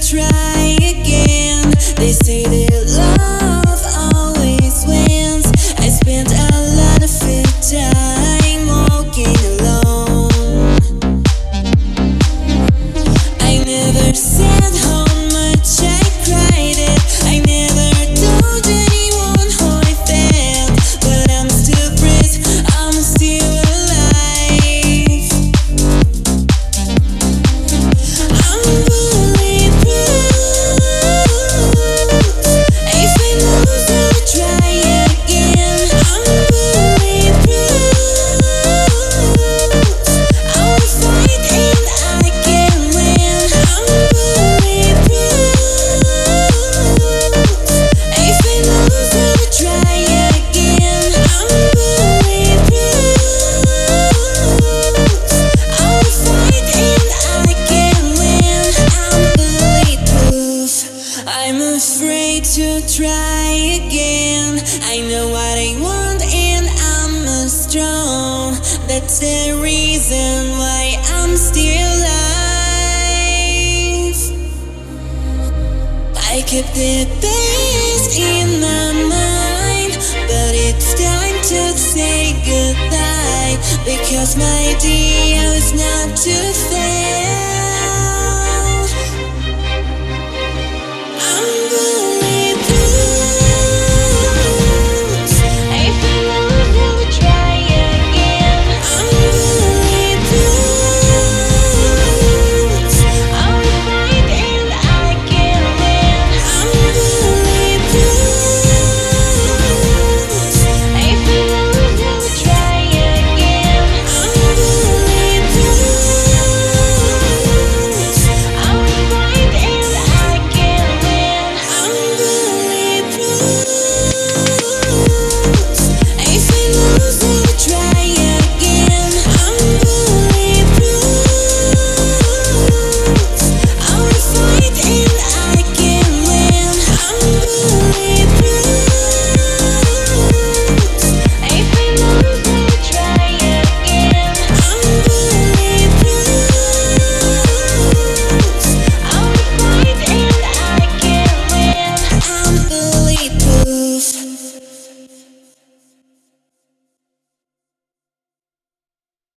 try again. They say know what I want and I'm strong. That's the reason why I'm still alive. I keep the best in my mind, but it's time to say goodbye because my deal is not to fade.